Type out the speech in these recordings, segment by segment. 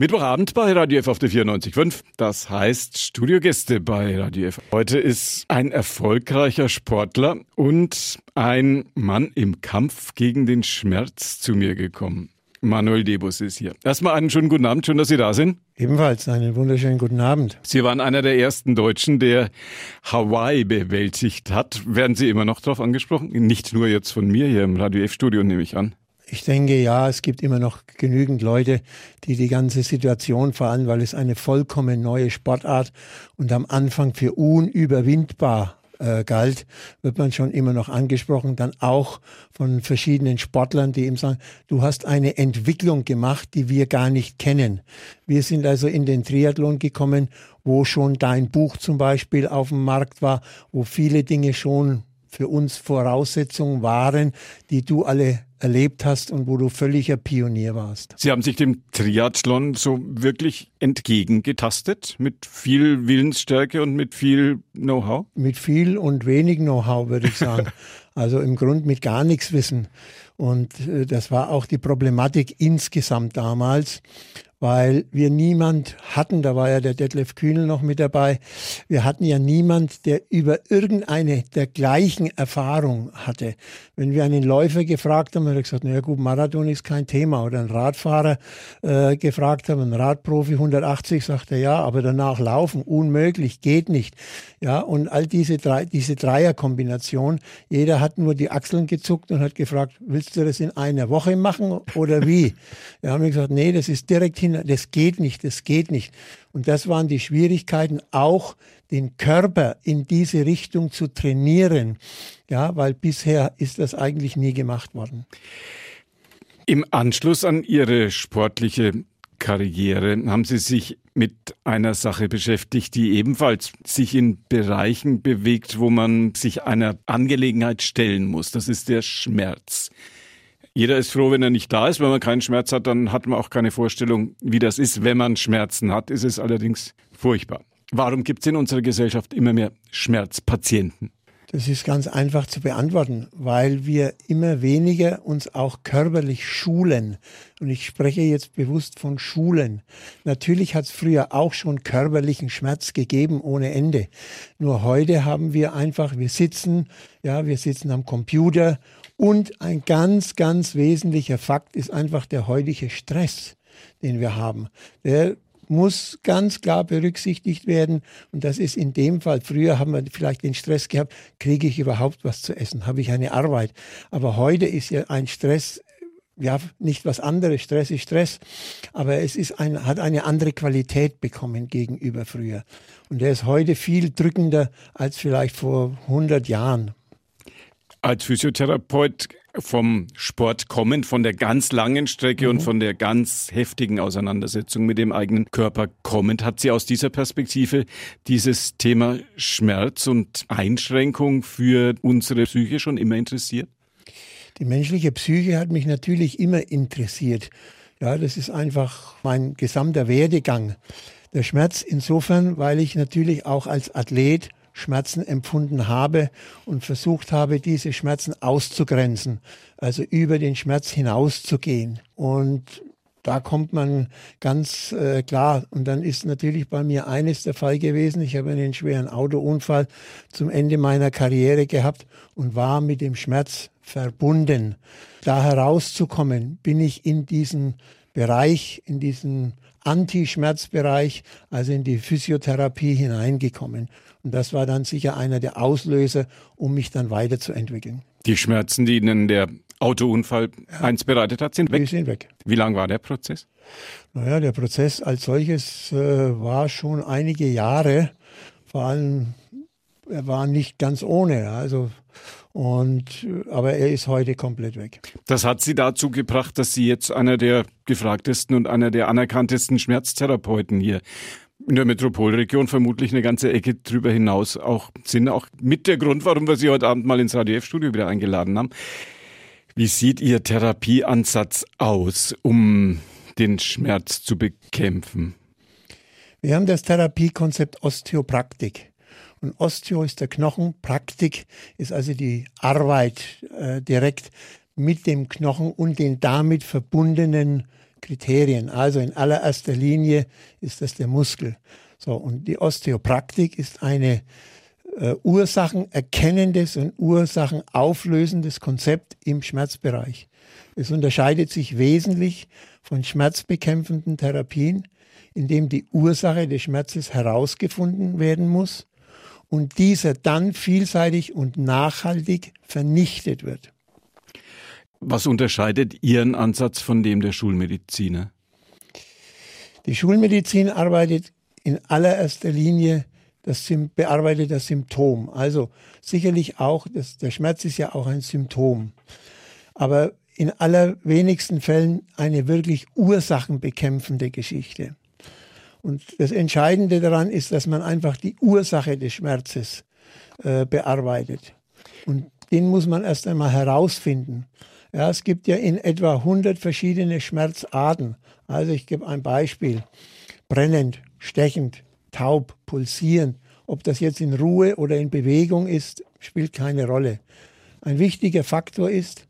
Mittwochabend bei Radio F auf der 94.5. Das heißt Studiogäste bei Radio F. Heute ist ein erfolgreicher Sportler und ein Mann im Kampf gegen den Schmerz zu mir gekommen. Manuel Debus ist hier. Erstmal einen schönen guten Abend, schön, dass Sie da sind. Ebenfalls einen wunderschönen guten Abend. Sie waren einer der ersten Deutschen, der Hawaii bewältigt hat. Werden Sie immer noch darauf angesprochen? Nicht nur jetzt von mir hier im Radio F-Studio, nehme ich an. Ich denke, ja, es gibt immer noch genügend Leute, die die ganze Situation, allem weil es eine vollkommen neue Sportart und am Anfang für unüberwindbar äh, galt, wird man schon immer noch angesprochen, dann auch von verschiedenen Sportlern, die eben sagen, du hast eine Entwicklung gemacht, die wir gar nicht kennen. Wir sind also in den Triathlon gekommen, wo schon dein Buch zum Beispiel auf dem Markt war, wo viele Dinge schon für uns Voraussetzungen waren, die du alle erlebt hast und wo du völliger Pionier warst. Sie haben sich dem Triathlon so wirklich entgegengetastet mit viel Willensstärke und mit viel Know-how? Mit viel und wenig Know-how, würde ich sagen. also im Grunde mit gar nichts Wissen. Und äh, das war auch die Problematik insgesamt damals weil wir niemand hatten, da war ja der Detlef Kühnel noch mit dabei, wir hatten ja niemand, der über irgendeine der gleichen Erfahrung hatte. Wenn wir einen Läufer gefragt haben, hat er gesagt, naja gut, Marathon ist kein Thema. Oder einen Radfahrer äh, gefragt haben, ein Radprofi 180, sagt er, ja, aber danach laufen, unmöglich, geht nicht. Ja, und all diese, drei, diese Dreierkombination, jeder hat nur die Achseln gezuckt und hat gefragt, willst du das in einer Woche machen oder wie? Wir haben gesagt, nee, das ist direkt hin Kinder, das geht nicht, das geht nicht. Und das waren die Schwierigkeiten, auch den Körper in diese Richtung zu trainieren. Ja, weil bisher ist das eigentlich nie gemacht worden. Im Anschluss an Ihre sportliche Karriere haben Sie sich mit einer Sache beschäftigt, die ebenfalls sich in Bereichen bewegt, wo man sich einer Angelegenheit stellen muss. Das ist der Schmerz. Jeder ist froh, wenn er nicht da ist. Wenn man keinen Schmerz hat, dann hat man auch keine Vorstellung, wie das ist. Wenn man Schmerzen hat, ist es allerdings furchtbar. Warum gibt es in unserer Gesellschaft immer mehr Schmerzpatienten? Das ist ganz einfach zu beantworten, weil wir immer weniger uns auch körperlich schulen. Und ich spreche jetzt bewusst von Schulen. Natürlich hat es früher auch schon körperlichen Schmerz gegeben ohne Ende. Nur heute haben wir einfach, wir sitzen, ja, wir sitzen am Computer und ein ganz, ganz wesentlicher Fakt ist einfach der heutige Stress, den wir haben. Der muss ganz klar berücksichtigt werden. Und das ist in dem Fall, früher haben wir vielleicht den Stress gehabt, kriege ich überhaupt was zu essen, habe ich eine Arbeit. Aber heute ist ja ein Stress ja, nicht was anderes. Stress ist Stress. Aber es ist ein, hat eine andere Qualität bekommen gegenüber früher. Und der ist heute viel drückender als vielleicht vor 100 Jahren als Physiotherapeut vom Sport kommen, von der ganz langen Strecke mhm. und von der ganz heftigen Auseinandersetzung mit dem eigenen Körper kommend, hat Sie aus dieser Perspektive dieses Thema Schmerz und Einschränkung für unsere Psyche schon immer interessiert? Die menschliche Psyche hat mich natürlich immer interessiert. Ja, das ist einfach mein gesamter Werdegang. Der Schmerz insofern, weil ich natürlich auch als Athlet Schmerzen empfunden habe und versucht habe, diese Schmerzen auszugrenzen, also über den Schmerz hinauszugehen. Und da kommt man ganz äh, klar. Und dann ist natürlich bei mir eines der Fall gewesen. Ich habe einen schweren Autounfall zum Ende meiner Karriere gehabt und war mit dem Schmerz verbunden. Da herauszukommen, bin ich in diesen Bereich, in diesen Anti-Schmerzbereich, also in die Physiotherapie hineingekommen. Und das war dann sicher einer der Auslöser, um mich dann weiterzuentwickeln. Die Schmerzen, die Ihnen der Autounfall ja. eins bereitet hat, sind weg? Die sind weg. Wie lang war der Prozess? Naja, der Prozess als solches äh, war schon einige Jahre. Vor allem, er war nicht ganz ohne. Also und, aber er ist heute komplett weg. Das hat Sie dazu gebracht, dass Sie jetzt einer der gefragtesten und einer der anerkanntesten Schmerztherapeuten hier in der Metropolregion vermutlich eine ganze Ecke drüber hinaus auch sind. Auch mit der Grund, warum wir Sie heute Abend mal ins Radio F-Studio wieder eingeladen haben. Wie sieht Ihr Therapieansatz aus, um den Schmerz zu bekämpfen? Wir haben das Therapiekonzept Osteopraktik. Und Osteo ist der Knochen, Praktik ist also die Arbeit äh, direkt mit dem Knochen und den damit verbundenen Kriterien. Also in allererster Linie ist das der Muskel. So, und die Osteopraktik ist eine äh, ursachenerkennendes und ursachenauflösendes Konzept im Schmerzbereich. Es unterscheidet sich wesentlich von schmerzbekämpfenden Therapien, indem die Ursache des Schmerzes herausgefunden werden muss und dieser dann vielseitig und nachhaltig vernichtet wird. Was unterscheidet Ihren Ansatz von dem der Schulmediziner? Die Schulmedizin arbeitet in allererster Linie das bearbeitet das Symptom. Also sicherlich auch, das, der Schmerz ist ja auch ein Symptom. Aber in allerwenigsten Fällen eine wirklich ursachenbekämpfende Geschichte. Und das Entscheidende daran ist, dass man einfach die Ursache des Schmerzes äh, bearbeitet. Und den muss man erst einmal herausfinden. Ja, es gibt ja in etwa 100 verschiedene Schmerzarten. Also ich gebe ein Beispiel. Brennend, stechend, taub, pulsieren. Ob das jetzt in Ruhe oder in Bewegung ist, spielt keine Rolle. Ein wichtiger Faktor ist,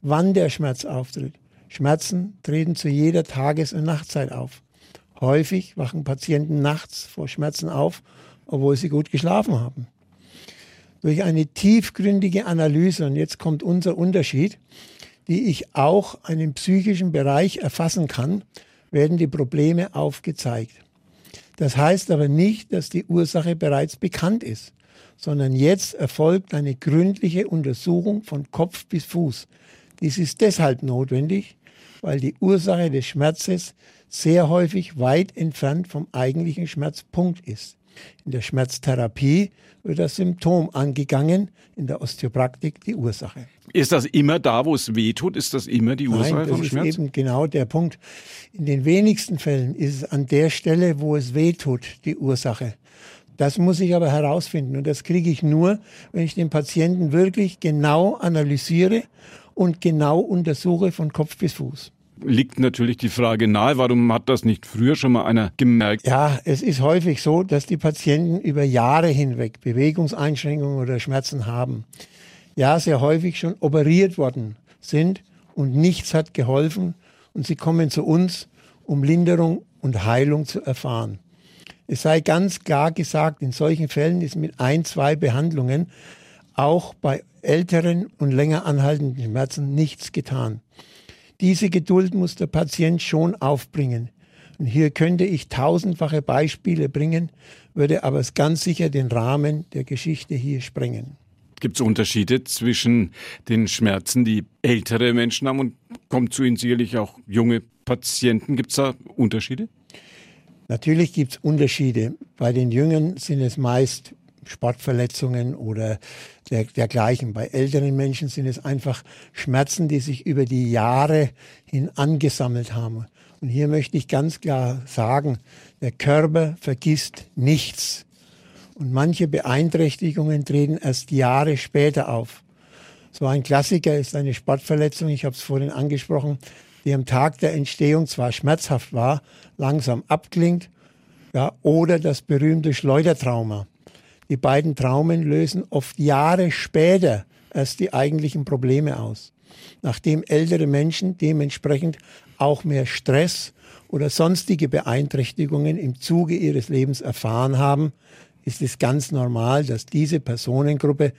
wann der Schmerz auftritt. Schmerzen treten zu jeder Tages- und Nachtzeit auf. Häufig wachen Patienten nachts vor Schmerzen auf, obwohl sie gut geschlafen haben. Durch eine tiefgründige Analyse, und jetzt kommt unser Unterschied, die ich auch einen psychischen Bereich erfassen kann, werden die Probleme aufgezeigt. Das heißt aber nicht, dass die Ursache bereits bekannt ist, sondern jetzt erfolgt eine gründliche Untersuchung von Kopf bis Fuß. Dies ist deshalb notwendig, weil die Ursache des Schmerzes sehr häufig weit entfernt vom eigentlichen Schmerzpunkt ist. In der Schmerztherapie wird das Symptom angegangen, in der Osteopraktik die Ursache. Ist das immer da, wo es weh tut? Ist das immer die Ursache Nein, das vom ist Schmerz? eben genau der Punkt. In den wenigsten Fällen ist es an der Stelle, wo es weh tut, die Ursache. Das muss ich aber herausfinden und das kriege ich nur, wenn ich den Patienten wirklich genau analysiere und genau untersuche von Kopf bis Fuß liegt natürlich die Frage nahe, warum hat das nicht früher schon mal einer gemerkt? Ja, es ist häufig so, dass die Patienten über Jahre hinweg Bewegungseinschränkungen oder Schmerzen haben. Ja, sehr häufig schon operiert worden sind und nichts hat geholfen und sie kommen zu uns, um Linderung und Heilung zu erfahren. Es sei ganz klar gesagt, in solchen Fällen ist mit ein, zwei Behandlungen auch bei älteren und länger anhaltenden Schmerzen nichts getan. Diese Geduld muss der Patient schon aufbringen. Und hier könnte ich tausendfache Beispiele bringen, würde aber ganz sicher den Rahmen der Geschichte hier sprengen. Gibt es Unterschiede zwischen den Schmerzen, die ältere Menschen haben und kommt zu ihnen sicherlich auch junge Patienten? Gibt es da Unterschiede? Natürlich gibt es Unterschiede. Bei den Jüngeren sind es meist Sportverletzungen oder der, dergleichen. Bei älteren Menschen sind es einfach Schmerzen, die sich über die Jahre hin angesammelt haben. Und hier möchte ich ganz klar sagen, der Körper vergisst nichts. Und manche Beeinträchtigungen treten erst Jahre später auf. So ein Klassiker ist eine Sportverletzung, ich habe es vorhin angesprochen, die am Tag der Entstehung zwar schmerzhaft war, langsam abklingt, ja, oder das berühmte Schleudertrauma. Die beiden Traumen lösen oft Jahre später erst die eigentlichen Probleme aus. Nachdem ältere Menschen dementsprechend auch mehr Stress oder sonstige Beeinträchtigungen im Zuge ihres Lebens erfahren haben, ist es ganz normal, dass diese Personengruppe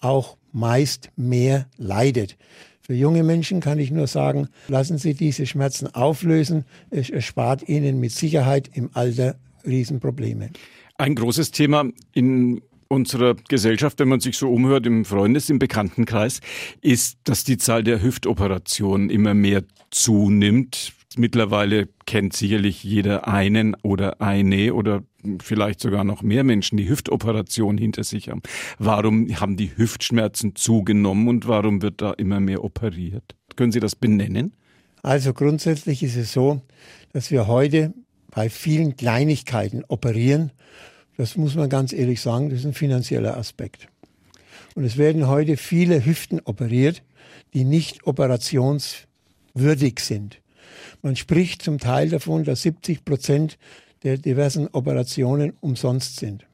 auch meist mehr leidet. Für junge Menschen kann ich nur sagen, lassen Sie diese Schmerzen auflösen. Es erspart Ihnen mit Sicherheit im Alter Riesenprobleme. Ein großes Thema in unserer Gesellschaft, wenn man sich so umhört im Freundes-, im Bekanntenkreis, ist, dass die Zahl der Hüftoperationen immer mehr zunimmt. Mittlerweile kennt sicherlich jeder einen oder eine oder vielleicht sogar noch mehr Menschen, die Hüftoperation hinter sich haben. Warum haben die Hüftschmerzen zugenommen und warum wird da immer mehr operiert? Können Sie das benennen? Also grundsätzlich ist es so, dass wir heute bei vielen Kleinigkeiten operieren. Das muss man ganz ehrlich sagen, das ist ein finanzieller Aspekt. Und es werden heute viele Hüften operiert, die nicht operationswürdig sind. Man spricht zum Teil davon, dass 70 Prozent der diversen Operationen umsonst sind.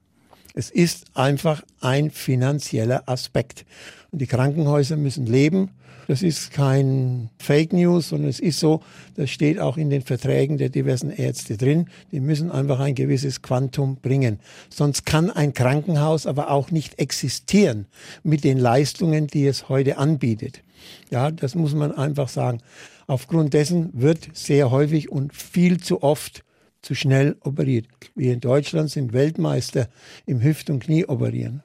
Es ist einfach ein finanzieller Aspekt. Und die Krankenhäuser müssen leben. Das ist kein Fake News, sondern es ist so, das steht auch in den Verträgen der diversen Ärzte drin. Die müssen einfach ein gewisses Quantum bringen. Sonst kann ein Krankenhaus aber auch nicht existieren mit den Leistungen, die es heute anbietet. Ja, das muss man einfach sagen. Aufgrund dessen wird sehr häufig und viel zu oft zu schnell operiert. Wir in Deutschland sind Weltmeister im Hüft- und Knie operieren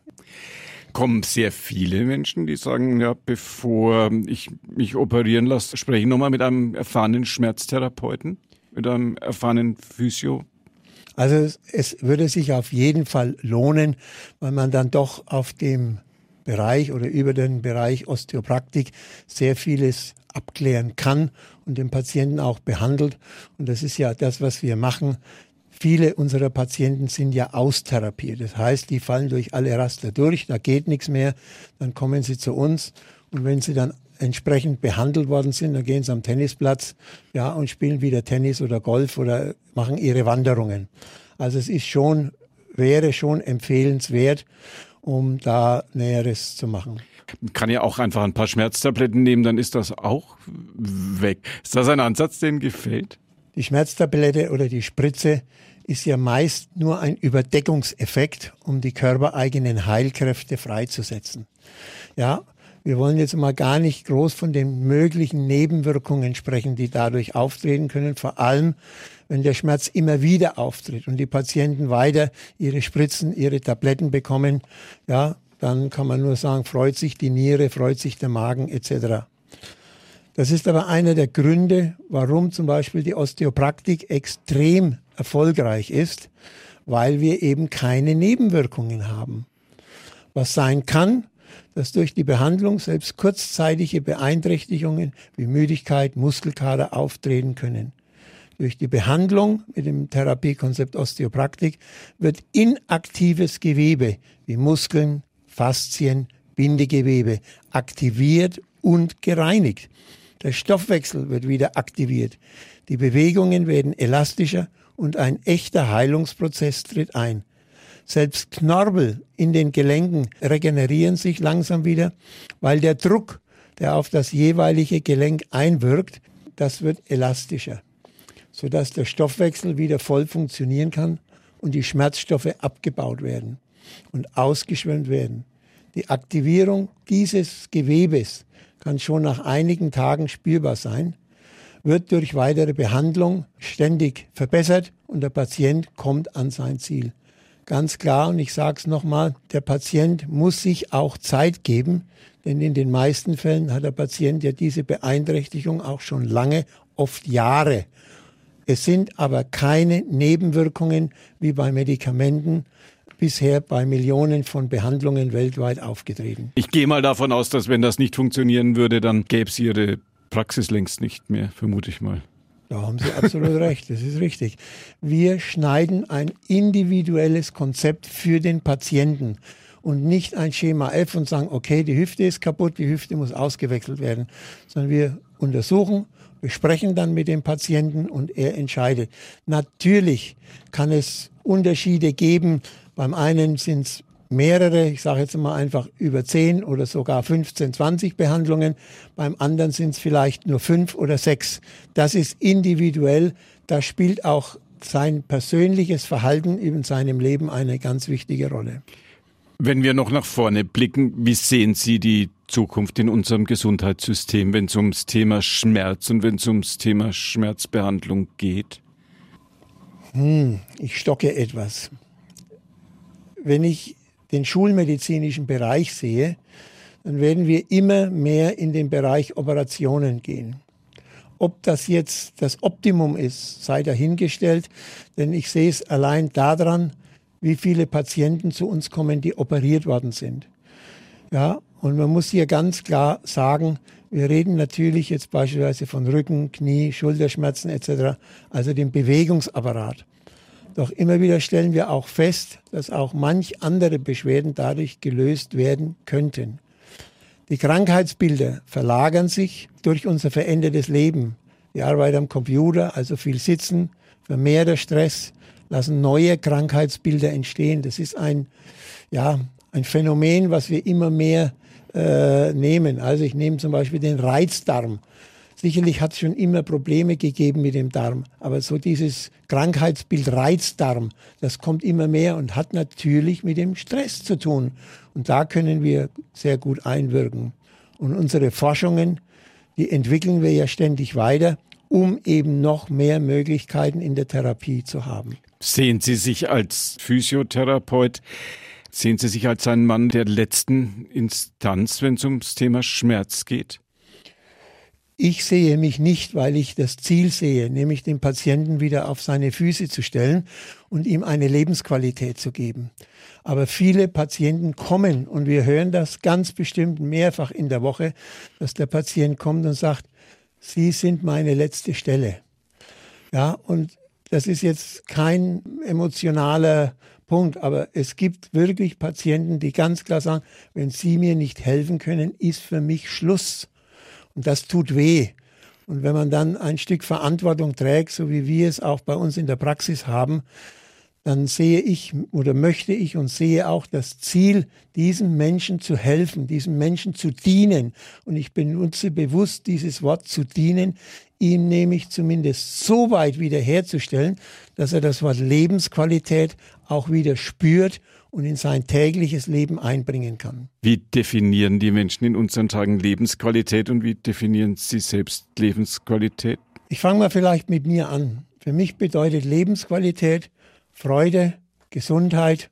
kommen sehr viele Menschen, die sagen, ja, bevor ich mich operieren lasse, spreche ich nochmal mit einem erfahrenen Schmerztherapeuten, mit einem erfahrenen Physio. Also es, es würde sich auf jeden Fall lohnen, weil man dann doch auf dem Bereich oder über den Bereich Osteopraktik sehr vieles abklären kann und den Patienten auch behandelt. Und das ist ja das, was wir machen. Viele unserer Patienten sind ja austherapiert. Das heißt, die fallen durch alle Raster durch, da geht nichts mehr. Dann kommen sie zu uns und wenn sie dann entsprechend behandelt worden sind, dann gehen sie am Tennisplatz ja, und spielen wieder Tennis oder Golf oder machen ihre Wanderungen. Also es ist schon, wäre schon empfehlenswert, um da Näheres zu machen. Man kann ja auch einfach ein paar Schmerztabletten nehmen, dann ist das auch weg. Ist das ein Ansatz, den gefällt? Die Schmerztablette oder die Spritze ist ja meist nur ein Überdeckungseffekt, um die körpereigenen Heilkräfte freizusetzen. Ja, wir wollen jetzt mal gar nicht groß von den möglichen Nebenwirkungen sprechen, die dadurch auftreten können, vor allem wenn der Schmerz immer wieder auftritt und die Patienten weiter ihre Spritzen, ihre Tabletten bekommen, ja, dann kann man nur sagen, freut sich die Niere, freut sich der Magen etc. Das ist aber einer der Gründe, warum zum Beispiel die Osteopraktik extrem erfolgreich ist, weil wir eben keine Nebenwirkungen haben. Was sein kann, dass durch die Behandlung selbst kurzzeitige Beeinträchtigungen wie Müdigkeit, Muskelkater auftreten können. Durch die Behandlung mit dem Therapiekonzept Osteopraktik wird inaktives Gewebe wie Muskeln, Faszien, Bindegewebe aktiviert und gereinigt. Der Stoffwechsel wird wieder aktiviert. Die Bewegungen werden elastischer und ein echter Heilungsprozess tritt ein. Selbst Knorbel in den Gelenken regenerieren sich langsam wieder, weil der Druck, der auf das jeweilige Gelenk einwirkt, das wird elastischer, sodass der Stoffwechsel wieder voll funktionieren kann und die Schmerzstoffe abgebaut werden und ausgeschwemmt werden. Die Aktivierung dieses Gewebes kann schon nach einigen Tagen spürbar sein wird durch weitere Behandlung ständig verbessert und der Patient kommt an sein Ziel. Ganz klar, und ich sage es nochmal, der Patient muss sich auch Zeit geben, denn in den meisten Fällen hat der Patient ja diese Beeinträchtigung auch schon lange, oft Jahre. Es sind aber keine Nebenwirkungen wie bei Medikamenten bisher bei Millionen von Behandlungen weltweit aufgetreten. Ich gehe mal davon aus, dass wenn das nicht funktionieren würde, dann gäbe es Ihre Praxis längst nicht mehr, vermute ich mal. Da haben Sie absolut recht, das ist richtig. Wir schneiden ein individuelles Konzept für den Patienten und nicht ein Schema F und sagen, okay, die Hüfte ist kaputt, die Hüfte muss ausgewechselt werden, sondern wir untersuchen, besprechen dann mit dem Patienten und er entscheidet. Natürlich kann es Unterschiede geben. Beim einen sind es mehrere, ich sage jetzt mal einfach über 10 oder sogar 15, 20 Behandlungen. Beim anderen sind es vielleicht nur fünf oder sechs. Das ist individuell. Da spielt auch sein persönliches Verhalten in seinem Leben eine ganz wichtige Rolle. Wenn wir noch nach vorne blicken, wie sehen Sie die Zukunft in unserem Gesundheitssystem, wenn es ums Thema Schmerz und wenn es ums Thema Schmerzbehandlung geht? Hm, ich stocke etwas. Wenn ich den schulmedizinischen Bereich sehe, dann werden wir immer mehr in den Bereich Operationen gehen. Ob das jetzt das Optimum ist, sei dahingestellt, denn ich sehe es allein daran, wie viele Patienten zu uns kommen, die operiert worden sind. Ja, und man muss hier ganz klar sagen, wir reden natürlich jetzt beispielsweise von Rücken, Knie, Schulterschmerzen etc., also dem Bewegungsapparat. Doch immer wieder stellen wir auch fest, dass auch manch andere Beschwerden dadurch gelöst werden könnten. Die Krankheitsbilder verlagern sich durch unser verändertes Leben. Die Arbeit am Computer, also viel Sitzen, vermehrter Stress, lassen neue Krankheitsbilder entstehen. Das ist ein, ja, ein Phänomen, was wir immer mehr äh, nehmen. Also ich nehme zum Beispiel den Reizdarm. Sicherlich hat es schon immer Probleme gegeben mit dem Darm, aber so dieses Krankheitsbild Reizdarm, das kommt immer mehr und hat natürlich mit dem Stress zu tun. Und da können wir sehr gut einwirken. Und unsere Forschungen, die entwickeln wir ja ständig weiter, um eben noch mehr Möglichkeiten in der Therapie zu haben. Sehen Sie sich als Physiotherapeut, sehen Sie sich als ein Mann der letzten Instanz, wenn es ums Thema Schmerz geht? Ich sehe mich nicht, weil ich das Ziel sehe, nämlich den Patienten wieder auf seine Füße zu stellen und ihm eine Lebensqualität zu geben. Aber viele Patienten kommen und wir hören das ganz bestimmt mehrfach in der Woche, dass der Patient kommt und sagt, Sie sind meine letzte Stelle. Ja, und das ist jetzt kein emotionaler Punkt, aber es gibt wirklich Patienten, die ganz klar sagen, wenn Sie mir nicht helfen können, ist für mich Schluss. Und das tut weh. Und wenn man dann ein Stück Verantwortung trägt, so wie wir es auch bei uns in der Praxis haben, dann sehe ich oder möchte ich und sehe auch das Ziel, diesem Menschen zu helfen, diesem Menschen zu dienen. Und ich benutze bewusst dieses Wort zu dienen, ihm nämlich zumindest so weit wiederherzustellen, dass er das Wort Lebensqualität auch wieder spürt und in sein tägliches Leben einbringen kann. Wie definieren die Menschen in unseren Tagen Lebensqualität und wie definieren sie selbst Lebensqualität? Ich fange mal vielleicht mit mir an. Für mich bedeutet Lebensqualität Freude, Gesundheit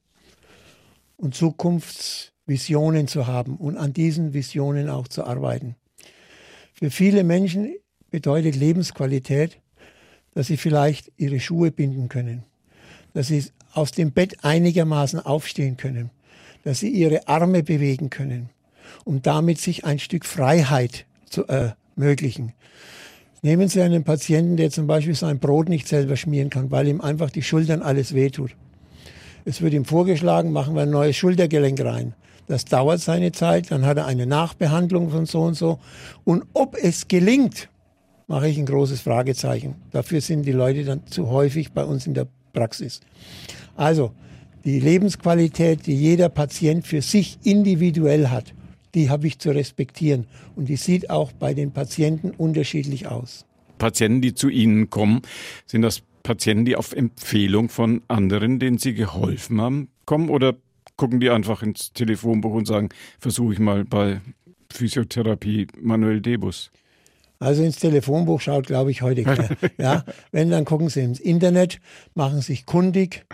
und Zukunftsvisionen zu haben und an diesen Visionen auch zu arbeiten. Für viele Menschen bedeutet Lebensqualität, dass sie vielleicht ihre Schuhe binden können, dass sie aus dem Bett einigermaßen aufstehen können, dass sie ihre Arme bewegen können, um damit sich ein Stück Freiheit zu ermöglichen. Nehmen Sie einen Patienten, der zum Beispiel sein Brot nicht selber schmieren kann, weil ihm einfach die Schultern alles wehtut. Es wird ihm vorgeschlagen, machen wir ein neues Schultergelenk rein. Das dauert seine Zeit, dann hat er eine Nachbehandlung von so und so. Und ob es gelingt, mache ich ein großes Fragezeichen. Dafür sind die Leute dann zu häufig bei uns in der Praxis. Also die Lebensqualität, die jeder Patient für sich individuell hat, die habe ich zu respektieren. Und die sieht auch bei den Patienten unterschiedlich aus. Patienten, die zu Ihnen kommen, sind das Patienten, die auf Empfehlung von anderen, denen Sie geholfen haben, kommen? Oder gucken die einfach ins Telefonbuch und sagen, versuche ich mal bei Physiotherapie Manuel Debus? Also ins Telefonbuch schaut, glaube ich, heute keiner. ja, wenn, dann gucken Sie ins Internet, machen sich kundig,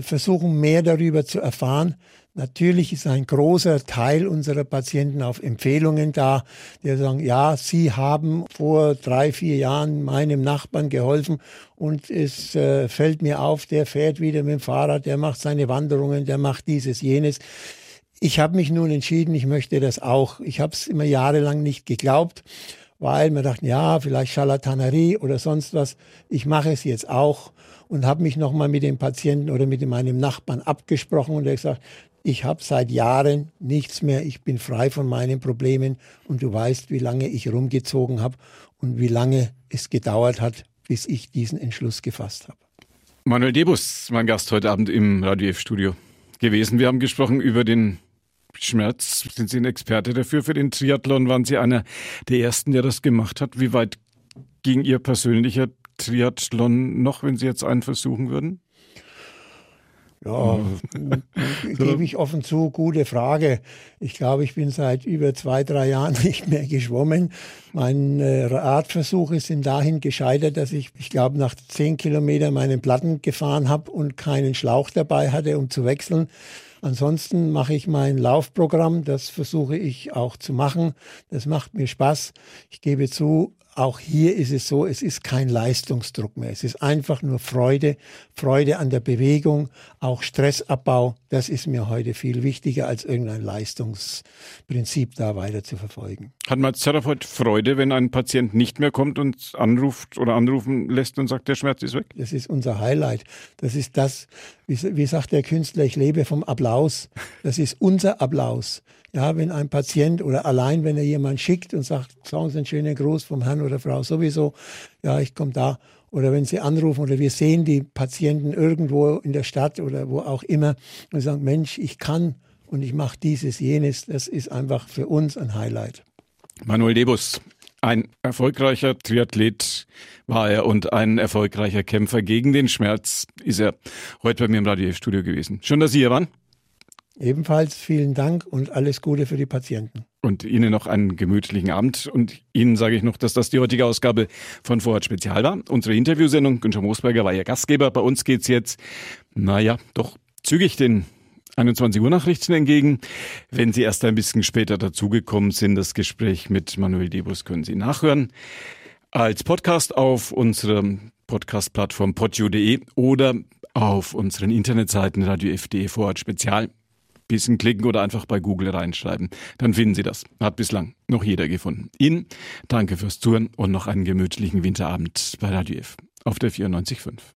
versuchen mehr darüber zu erfahren. Natürlich ist ein großer Teil unserer Patienten auf Empfehlungen da, die sagen, ja, Sie haben vor drei, vier Jahren meinem Nachbarn geholfen und es äh, fällt mir auf, der fährt wieder mit dem Fahrrad, der macht seine Wanderungen, der macht dieses, jenes. Ich habe mich nun entschieden, ich möchte das auch. Ich habe es immer jahrelang nicht geglaubt, weil man dachte, ja, vielleicht Charlatanerie oder sonst was. Ich mache es jetzt auch und habe mich nochmal mit dem Patienten oder mit meinem Nachbarn abgesprochen und er gesagt, ich habe seit Jahren nichts mehr, ich bin frei von meinen Problemen und du weißt, wie lange ich rumgezogen habe und wie lange es gedauert hat, bis ich diesen Entschluss gefasst habe. Manuel Debus, mein Gast heute Abend im Radio F-Studio gewesen. Wir haben gesprochen über den Schmerz. Sind Sie ein Experte dafür? Für den Triathlon waren Sie einer der Ersten, der das gemacht hat. Wie weit ging Ihr persönlicher Triathlon noch, wenn Sie jetzt einen versuchen würden? Ja, gebe ich offen zu, gute Frage. Ich glaube, ich bin seit über zwei, drei Jahren nicht mehr geschwommen. Meine Radversuche sind dahin gescheitert, dass ich, ich glaube, nach zehn Kilometern meinen Platten gefahren habe und keinen Schlauch dabei hatte, um zu wechseln. Ansonsten mache ich mein Laufprogramm, das versuche ich auch zu machen. Das macht mir Spaß. Ich gebe zu, auch hier ist es so, es ist kein Leistungsdruck mehr. Es ist einfach nur Freude, Freude an der Bewegung, auch Stressabbau. Das ist mir heute viel wichtiger, als irgendein Leistungsprinzip da weiter zu verfolgen. Hat man als Therapeut Freude, wenn ein Patient nicht mehr kommt und anruft oder anrufen lässt und sagt, der Schmerz ist weg? Das ist unser Highlight. Das ist das, wie, wie sagt der Künstler, ich lebe vom Applaus. Das ist unser Applaus. Ja, wenn ein Patient oder allein, wenn er jemand schickt und sagt, sagen Sie einen schönen Gruß vom Herrn oder Frau sowieso, ja, ich komme da. Oder wenn Sie anrufen oder wir sehen die Patienten irgendwo in der Stadt oder wo auch immer und sagen, Mensch, ich kann und ich mache dieses, jenes. Das ist einfach für uns ein Highlight. Manuel Debus, ein erfolgreicher Triathlet war er und ein erfolgreicher Kämpfer gegen den Schmerz ist er heute bei mir im Radio-Studio gewesen. Schön, dass Sie hier waren. Ebenfalls vielen Dank und alles Gute für die Patienten. Und Ihnen noch einen gemütlichen Abend. Und Ihnen sage ich noch, dass das die heutige Ausgabe von Vorhat Spezial war. Unsere Interviewsendung, Günther Moosberger war Ihr Gastgeber. Bei uns geht's jetzt, naja, doch zügig den 21 Uhr Nachrichten entgegen. Wenn Sie erst ein bisschen später dazugekommen sind, das Gespräch mit Manuel Debus können Sie nachhören. Als Podcast auf unserer Podcast-Plattform podio.de oder auf unseren Internetseiten Radio FDE Vorort Spezial bisschen klicken oder einfach bei Google reinschreiben. Dann finden Sie das. Hat bislang noch jeder gefunden. Ihnen danke fürs Zuhören und noch einen gemütlichen Winterabend bei Radio F auf der 94.5.